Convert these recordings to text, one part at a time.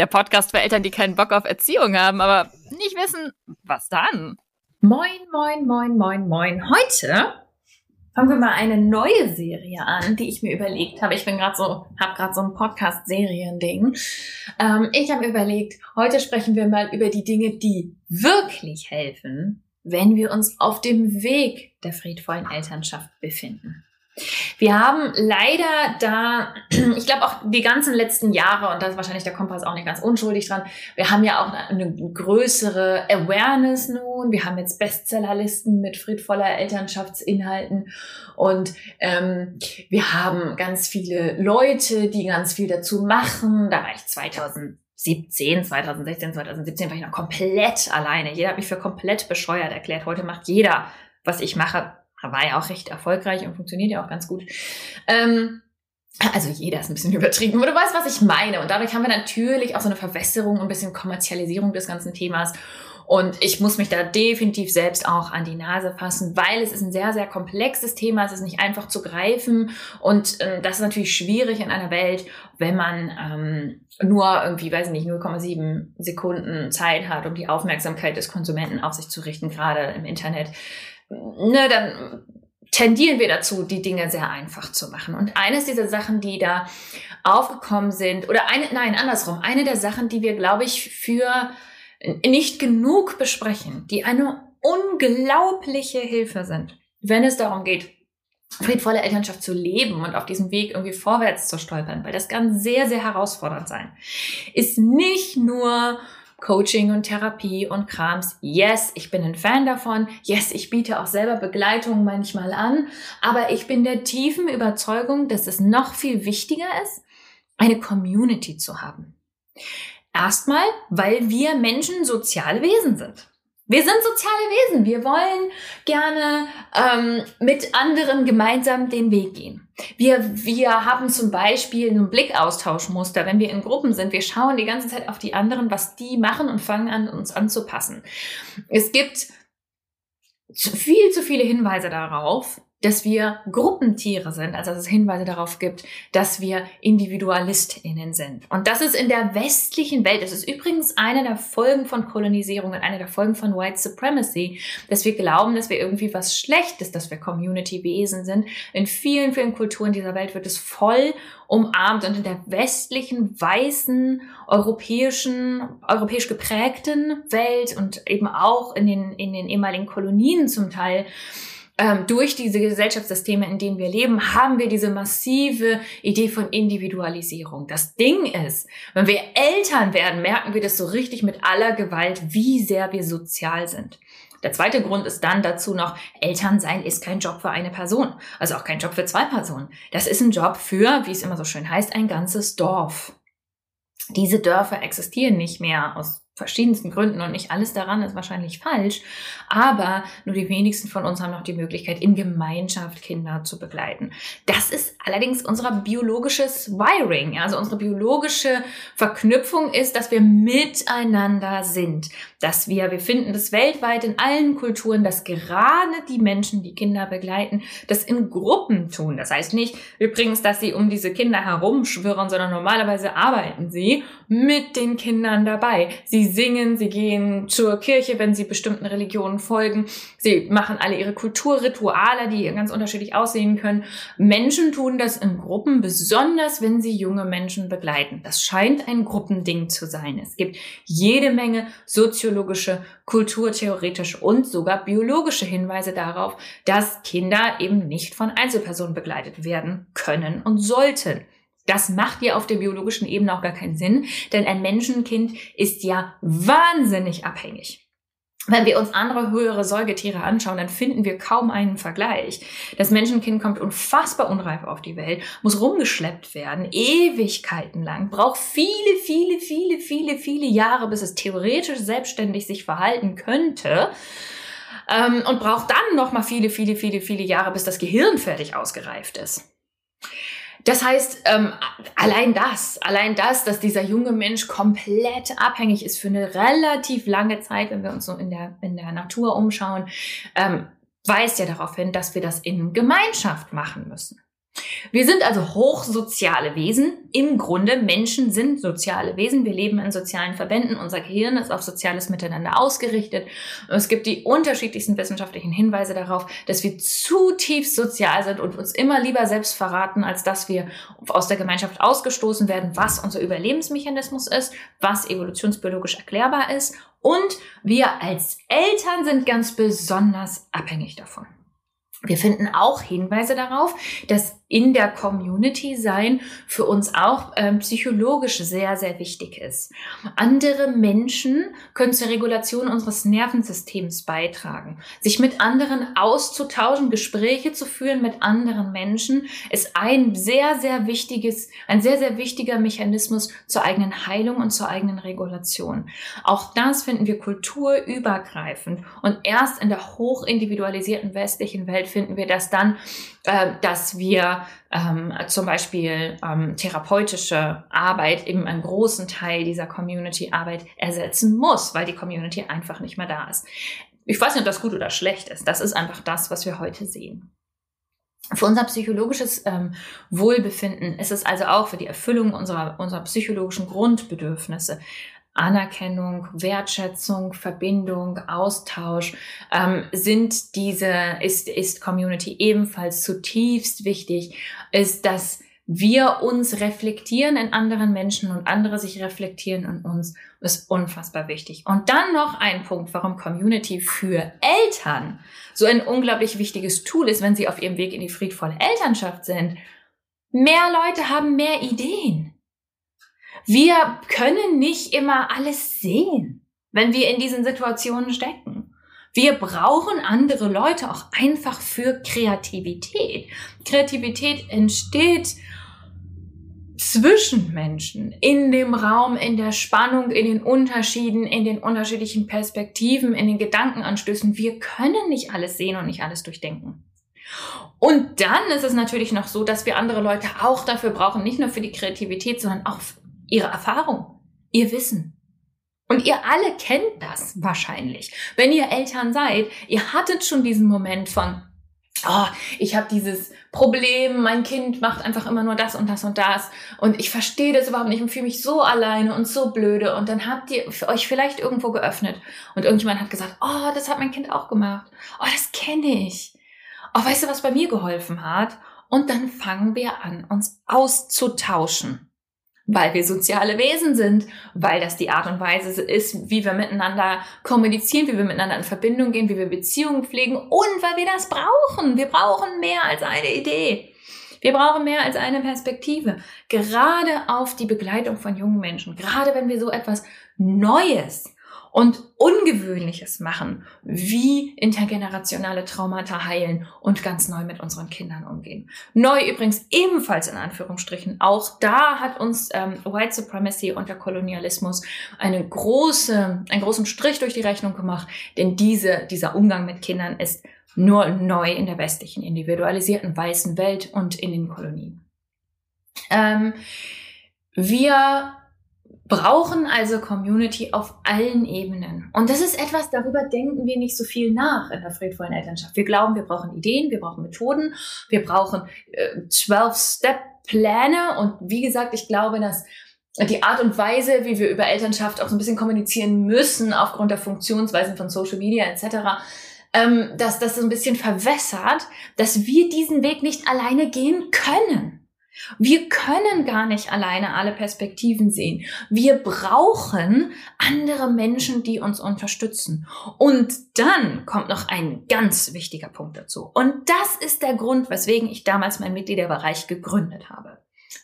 der Podcast für Eltern, die keinen Bock auf Erziehung haben, aber nicht wissen, was dann. Moin, moin, moin, moin, moin. Heute fangen wir mal eine neue Serie an, die ich mir überlegt habe. Ich bin gerade so, habe gerade so ein Podcast-Serien-Ding. Ähm, ich habe überlegt, heute sprechen wir mal über die Dinge, die wirklich helfen, wenn wir uns auf dem Weg der friedvollen Elternschaft befinden. Wir haben leider da, ich glaube auch die ganzen letzten Jahre, und da ist wahrscheinlich der Kompass auch nicht ganz unschuldig dran, wir haben ja auch eine größere Awareness nun. Wir haben jetzt Bestsellerlisten mit friedvoller Elternschaftsinhalten und ähm, wir haben ganz viele Leute, die ganz viel dazu machen. Da war ich 2017, 2016, 2017 war ich noch komplett alleine. Jeder hat mich für komplett bescheuert erklärt. Heute macht jeder, was ich mache, war ja auch recht erfolgreich und funktioniert ja auch ganz gut. Ähm, also jeder ist ein bisschen übertrieben, aber du weißt, was ich meine. Und dadurch haben wir natürlich auch so eine Verwässerung und ein bisschen Kommerzialisierung des ganzen Themas. Und ich muss mich da definitiv selbst auch an die Nase fassen, weil es ist ein sehr, sehr komplexes Thema. Es ist nicht einfach zu greifen. Und ähm, das ist natürlich schwierig in einer Welt, wenn man ähm, nur irgendwie, weiß ich nicht, 0,7 Sekunden Zeit hat, um die Aufmerksamkeit des Konsumenten auf sich zu richten, gerade im Internet ne, dann tendieren wir dazu, die Dinge sehr einfach zu machen. Und eines dieser Sachen, die da aufgekommen sind, oder eine, nein, andersrum, eine der Sachen, die wir, glaube ich, für nicht genug besprechen, die eine unglaubliche Hilfe sind, wenn es darum geht, friedvolle Elternschaft zu leben und auf diesem Weg irgendwie vorwärts zu stolpern, weil das kann sehr, sehr herausfordernd sein, ist nicht nur Coaching und Therapie und Krams. Yes, ich bin ein Fan davon. Yes, ich biete auch selber Begleitung manchmal an. Aber ich bin der tiefen Überzeugung, dass es noch viel wichtiger ist, eine Community zu haben. Erstmal, weil wir Menschen soziale Wesen sind. Wir sind soziale Wesen. Wir wollen gerne ähm, mit anderen gemeinsam den Weg gehen. Wir, wir haben zum Beispiel ein Blickaustauschmuster, wenn wir in Gruppen sind. Wir schauen die ganze Zeit auf die anderen, was die machen und fangen an, uns anzupassen. Es gibt viel zu viele Hinweise darauf, dass wir Gruppentiere sind, also dass es Hinweise darauf gibt, dass wir IndividualistInnen sind. Und das ist in der westlichen Welt, das ist übrigens eine der Folgen von Kolonisierung und eine der Folgen von White Supremacy, dass wir glauben, dass wir irgendwie was Schlechtes, dass wir Community-Wesen sind. In vielen, vielen Kulturen dieser Welt wird es voll umarmt und in der westlichen, weißen, europäischen, europäisch geprägten Welt und eben auch in den, in den ehemaligen Kolonien zum Teil, ähm, durch diese Gesellschaftssysteme, in denen wir leben, haben wir diese massive Idee von Individualisierung. Das Ding ist, wenn wir Eltern werden, merken wir das so richtig mit aller Gewalt, wie sehr wir sozial sind. Der zweite Grund ist dann dazu noch, Elternsein ist kein Job für eine Person, also auch kein Job für zwei Personen. Das ist ein Job für, wie es immer so schön heißt, ein ganzes Dorf. Diese Dörfer existieren nicht mehr aus verschiedensten Gründen und nicht alles daran ist wahrscheinlich falsch, aber nur die wenigsten von uns haben noch die Möglichkeit, in Gemeinschaft Kinder zu begleiten. Das ist allerdings unser biologisches Wiring, also unsere biologische Verknüpfung ist, dass wir miteinander sind, dass wir, wir finden das weltweit in allen Kulturen, dass gerade die Menschen, die Kinder begleiten, das in Gruppen tun. Das heißt nicht übrigens, dass sie um diese Kinder herumschwirren, sondern normalerweise arbeiten sie mit den Kindern dabei. Sie singen, sie gehen zur Kirche, wenn sie bestimmten Religionen folgen. Sie machen alle ihre Kulturrituale, die ganz unterschiedlich aussehen können. Menschen tun das in Gruppen, besonders wenn sie junge Menschen begleiten. Das scheint ein Gruppending zu sein. Es gibt jede Menge soziologische, kulturtheoretische und sogar biologische Hinweise darauf, dass Kinder eben nicht von Einzelpersonen begleitet werden können und sollten. Das macht ja auf der biologischen Ebene auch gar keinen Sinn, denn ein Menschenkind ist ja wahnsinnig abhängig. Wenn wir uns andere höhere Säugetiere anschauen, dann finden wir kaum einen Vergleich. Das Menschenkind kommt unfassbar unreif auf die Welt, muss rumgeschleppt werden, Ewigkeiten lang, braucht viele, viele, viele, viele, viele Jahre, bis es theoretisch selbstständig sich verhalten könnte ähm, und braucht dann noch mal viele, viele, viele, viele Jahre, bis das Gehirn fertig ausgereift ist. Das heißt, ähm, allein das, allein das, dass dieser junge Mensch komplett abhängig ist für eine relativ lange Zeit, wenn wir uns so in der, in der Natur umschauen, ähm, weist ja darauf hin, dass wir das in Gemeinschaft machen müssen. Wir sind also hochsoziale Wesen. Im Grunde, Menschen sind soziale Wesen. Wir leben in sozialen Verbänden. Unser Gehirn ist auf soziales Miteinander ausgerichtet. Und es gibt die unterschiedlichsten wissenschaftlichen Hinweise darauf, dass wir zutiefst sozial sind und uns immer lieber selbst verraten, als dass wir aus der Gemeinschaft ausgestoßen werden, was unser Überlebensmechanismus ist, was evolutionsbiologisch erklärbar ist. Und wir als Eltern sind ganz besonders abhängig davon. Wir finden auch Hinweise darauf, dass in der Community sein für uns auch ähm, psychologisch sehr, sehr wichtig ist. Andere Menschen können zur Regulation unseres Nervensystems beitragen. Sich mit anderen auszutauschen, Gespräche zu führen mit anderen Menschen ist ein sehr, sehr wichtiges, ein sehr, sehr wichtiger Mechanismus zur eigenen Heilung und zur eigenen Regulation. Auch das finden wir kulturübergreifend und erst in der hochindividualisierten westlichen Welt finden wir das dann, äh, dass wir ähm, zum Beispiel ähm, therapeutische Arbeit eben einen großen Teil dieser Community-Arbeit ersetzen muss, weil die Community einfach nicht mehr da ist. Ich weiß nicht, ob das gut oder schlecht ist. Das ist einfach das, was wir heute sehen. Für unser psychologisches ähm, Wohlbefinden ist es also auch für die Erfüllung unserer, unserer psychologischen Grundbedürfnisse Anerkennung, Wertschätzung, Verbindung, Austausch ähm, sind diese, ist, ist Community ebenfalls zutiefst wichtig, ist, dass wir uns reflektieren in anderen Menschen und andere sich reflektieren in uns, ist unfassbar wichtig. Und dann noch ein Punkt, warum Community für Eltern so ein unglaublich wichtiges Tool ist, wenn sie auf ihrem Weg in die friedvolle Elternschaft sind. Mehr Leute haben mehr Ideen. Wir können nicht immer alles sehen, wenn wir in diesen Situationen stecken. Wir brauchen andere Leute auch einfach für Kreativität. Kreativität entsteht zwischen Menschen, in dem Raum, in der Spannung, in den Unterschieden, in den unterschiedlichen Perspektiven, in den Gedankenanstößen. Wir können nicht alles sehen und nicht alles durchdenken. Und dann ist es natürlich noch so, dass wir andere Leute auch dafür brauchen, nicht nur für die Kreativität, sondern auch ihre Erfahrung, ihr Wissen. Und ihr alle kennt das wahrscheinlich. Wenn ihr Eltern seid, ihr hattet schon diesen Moment von, oh, ich habe dieses Problem, mein Kind macht einfach immer nur das und das und das und ich verstehe das überhaupt nicht und fühle mich so alleine und so blöde und dann habt ihr euch vielleicht irgendwo geöffnet und irgendjemand hat gesagt, oh, das hat mein Kind auch gemacht. Oh, das kenne ich. Oh, weißt du, was bei mir geholfen hat? Und dann fangen wir an, uns auszutauschen weil wir soziale Wesen sind, weil das die Art und Weise ist, wie wir miteinander kommunizieren, wie wir miteinander in Verbindung gehen, wie wir Beziehungen pflegen und weil wir das brauchen. Wir brauchen mehr als eine Idee. Wir brauchen mehr als eine Perspektive. Gerade auf die Begleitung von jungen Menschen, gerade wenn wir so etwas Neues und Ungewöhnliches machen, wie intergenerationale Traumata heilen und ganz neu mit unseren Kindern umgehen. Neu übrigens ebenfalls in Anführungsstrichen. Auch da hat uns ähm, White Supremacy und der Kolonialismus eine große, einen großen Strich durch die Rechnung gemacht, denn diese, dieser Umgang mit Kindern ist nur neu in der westlichen, individualisierten weißen Welt und in den Kolonien. Ähm, wir brauchen also Community auf allen Ebenen. Und das ist etwas, darüber denken wir nicht so viel nach in der friedvollen Elternschaft. Wir glauben, wir brauchen Ideen, wir brauchen Methoden, wir brauchen äh, 12-Step-Pläne. Und wie gesagt, ich glaube, dass die Art und Weise, wie wir über Elternschaft auch so ein bisschen kommunizieren müssen, aufgrund der Funktionsweisen von Social Media etc., ähm, dass das so ein bisschen verwässert, dass wir diesen Weg nicht alleine gehen können. Wir können gar nicht alleine alle Perspektiven sehen. Wir brauchen andere Menschen, die uns unterstützen. Und dann kommt noch ein ganz wichtiger Punkt dazu. Und das ist der Grund, weswegen ich damals mein Mitgliederbereich gegründet habe.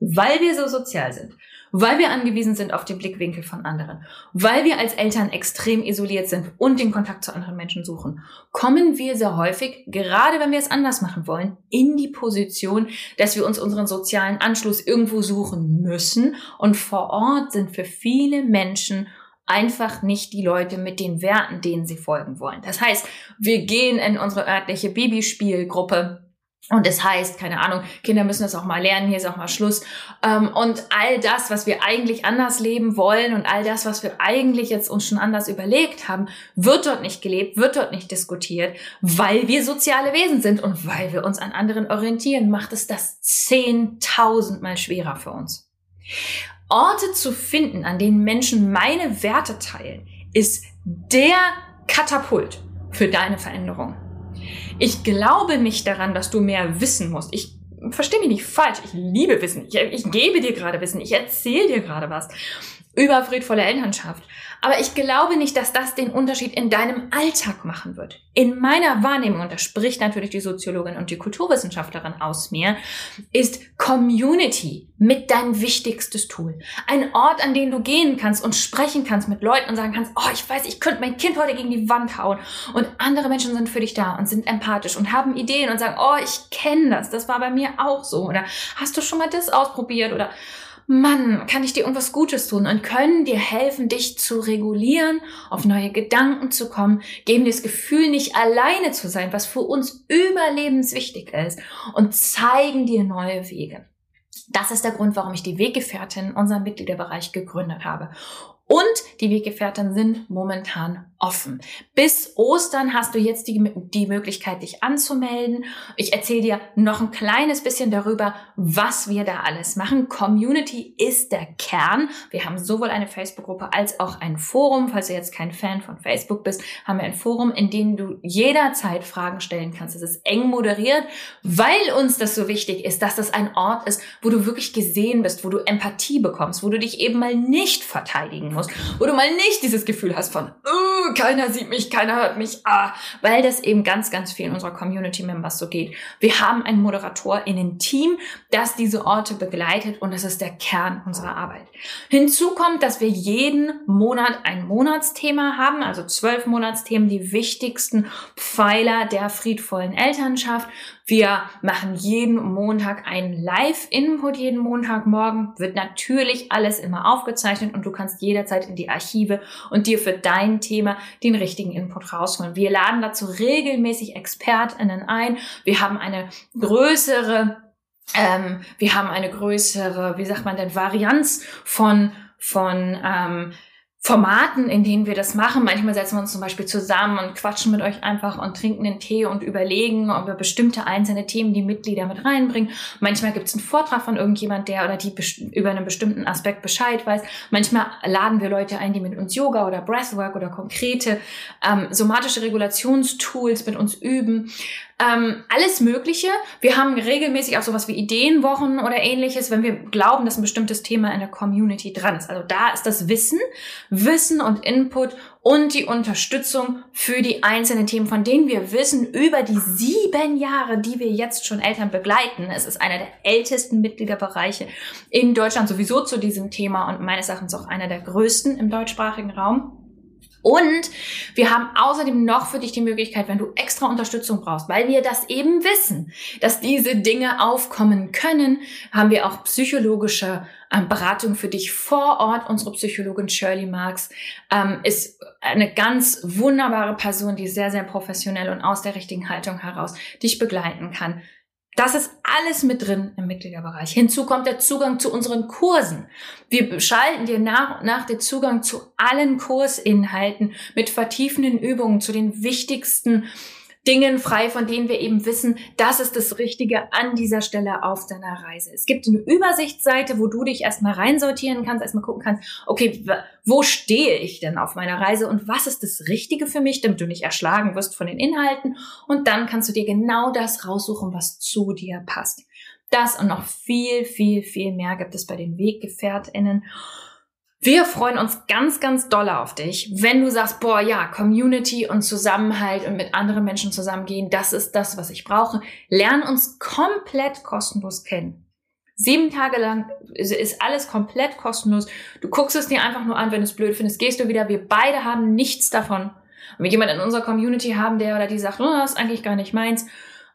Weil wir so sozial sind, weil wir angewiesen sind auf den Blickwinkel von anderen, weil wir als Eltern extrem isoliert sind und den Kontakt zu anderen Menschen suchen, kommen wir sehr häufig, gerade wenn wir es anders machen wollen, in die Position, dass wir uns unseren sozialen Anschluss irgendwo suchen müssen und vor Ort sind für viele Menschen einfach nicht die Leute mit den Werten, denen sie folgen wollen. Das heißt, wir gehen in unsere örtliche Babyspielgruppe und es heißt, keine Ahnung, Kinder müssen das auch mal lernen, hier ist auch mal Schluss. Ähm, und all das, was wir eigentlich anders leben wollen und all das, was wir eigentlich jetzt uns schon anders überlegt haben, wird dort nicht gelebt, wird dort nicht diskutiert, weil wir soziale Wesen sind und weil wir uns an anderen orientieren, macht es das zehntausendmal schwerer für uns. Orte zu finden, an denen Menschen meine Werte teilen, ist der Katapult für deine Veränderung. Ich glaube nicht daran, dass du mehr wissen musst. Ich verstehe mich nicht falsch. Ich liebe Wissen. Ich, ich gebe dir gerade Wissen. Ich erzähle dir gerade was über friedvolle Elternschaft. Aber ich glaube nicht, dass das den Unterschied in deinem Alltag machen wird. In meiner Wahrnehmung, und da spricht natürlich die Soziologin und die Kulturwissenschaftlerin aus mir, ist Community mit dein wichtigstes Tool. Ein Ort, an den du gehen kannst und sprechen kannst mit Leuten und sagen kannst, oh, ich weiß, ich könnte mein Kind heute gegen die Wand hauen. Und andere Menschen sind für dich da und sind empathisch und haben Ideen und sagen, oh, ich kenne das, das war bei mir auch so. Oder hast du schon mal das ausprobiert? Oder Mann, kann ich dir irgendwas Gutes tun und können dir helfen, dich zu regulieren, auf neue Gedanken zu kommen, geben dir das Gefühl, nicht alleine zu sein, was für uns überlebenswichtig ist und zeigen dir neue Wege. Das ist der Grund, warum ich die Weggefährtin, unseren Mitgliederbereich, gegründet habe. Und die Weggefährten sind momentan offen. Bis Ostern hast du jetzt die, die Möglichkeit, dich anzumelden. Ich erzähle dir noch ein kleines bisschen darüber, was wir da alles machen. Community ist der Kern. Wir haben sowohl eine Facebook-Gruppe als auch ein Forum. Falls du jetzt kein Fan von Facebook bist, haben wir ein Forum, in dem du jederzeit Fragen stellen kannst. Es ist eng moderiert, weil uns das so wichtig ist, dass das ein Ort ist, wo du wirklich gesehen bist, wo du Empathie bekommst, wo du dich eben mal nicht verteidigen musst, wo du mal nicht dieses Gefühl hast von, uh, keiner sieht mich, keiner hört mich, ah, weil das eben ganz, ganz viel in unserer Community Members so geht. Wir haben ein Moderator in dem Team, das diese Orte begleitet und das ist der Kern unserer Arbeit. Hinzu kommt, dass wir jeden Monat ein Monatsthema haben, also zwölf Monatsthemen, die wichtigsten Pfeiler der friedvollen Elternschaft. Wir machen jeden Montag einen Live-Input, jeden Montagmorgen. Wird natürlich alles immer aufgezeichnet und du kannst jederzeit in die Archive und dir für dein Thema den richtigen Input rausholen. Wir laden dazu regelmäßig ExpertInnen ein. Wir haben eine größere ähm, wir haben eine größere, wie sagt man denn, Varianz von, von ähm, Formaten, in denen wir das machen. Manchmal setzen wir uns zum Beispiel zusammen und quatschen mit euch einfach und trinken den Tee und überlegen über bestimmte einzelne Themen, die Mitglieder mit reinbringen. Manchmal gibt es einen Vortrag von irgendjemand, der oder die über einen bestimmten Aspekt Bescheid weiß. Manchmal laden wir Leute ein, die mit uns Yoga oder Breathwork oder konkrete ähm, somatische Regulationstools mit uns üben. Ähm, alles Mögliche. Wir haben regelmäßig auch sowas wie Ideenwochen oder ähnliches, wenn wir glauben, dass ein bestimmtes Thema in der Community dran ist. Also da ist das Wissen, Wissen und Input und die Unterstützung für die einzelnen Themen, von denen wir wissen, über die sieben Jahre, die wir jetzt schon Eltern begleiten. Es ist einer der ältesten Mitgliederbereiche in Deutschland sowieso zu diesem Thema und meines Erachtens auch einer der größten im deutschsprachigen Raum Und wir haben außerdem noch für dich die Möglichkeit, wenn du extra Unterstützung brauchst, weil wir das eben wissen, dass diese Dinge aufkommen können, haben wir auch psychologische ähm, Beratung für dich vor Ort. Unsere Psychologin Shirley Marks ähm, ist eine ganz wunderbare Person, die sehr, sehr professionell und aus der richtigen Haltung heraus dich begleiten kann. Das ist alles mit drin im Mitgliederbereich. Hinzu kommt der Zugang zu unseren Kursen. Wir schalten dir nach und nach den Zugang zu allen Kursinhalten mit vertiefenden Übungen zu den wichtigsten Dingen frei, von denen wir eben wissen, das ist das Richtige an dieser Stelle auf deiner Reise. Es gibt eine Übersichtsseite, wo du dich erstmal reinsortieren kannst, erstmal gucken kannst, okay, wo stehe ich denn auf meiner Reise und was ist das Richtige für mich, damit du nicht erschlagen wirst von den Inhalten. Und dann kannst du dir genau das raussuchen, was zu dir passt. Das und noch viel, viel, viel mehr gibt es bei den WeggefährtInnen. Wir freuen uns ganz, ganz doll auf dich, wenn du sagst, boah, ja, Community und Zusammenhalt und mit anderen Menschen zusammengehen, das ist das, was ich brauche. Lern uns komplett kostenlos kennen. Sieben Tage lang ist alles komplett kostenlos. Du guckst es dir einfach nur an, wenn du es blöd findest, gehst du wieder. Wir beide haben nichts davon. Wenn jemand in unserer Community haben, der oder die sagt, oh, das ist eigentlich gar nicht meins,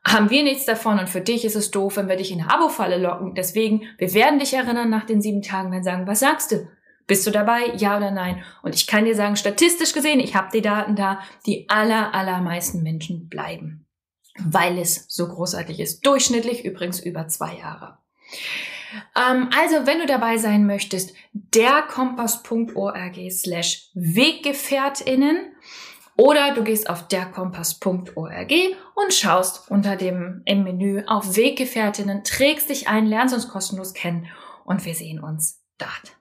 haben wir nichts davon und für dich ist es doof, wenn wir dich in eine Abo-Falle locken. Deswegen, wir werden dich erinnern nach den sieben Tagen, wenn sagen, was sagst du? Bist du dabei? Ja oder nein? Und ich kann dir sagen, statistisch gesehen, ich habe die Daten da, die aller, allermeisten Menschen bleiben, weil es so großartig ist. Durchschnittlich übrigens über zwei Jahre. Ähm, also, wenn du dabei sein möchtest, derkompass.org slash Weggefährtinnen oder du gehst auf derkompass.org und schaust unter dem im Menü auf Weggefährtinnen, trägst dich ein, lernst uns kostenlos kennen und wir sehen uns dort.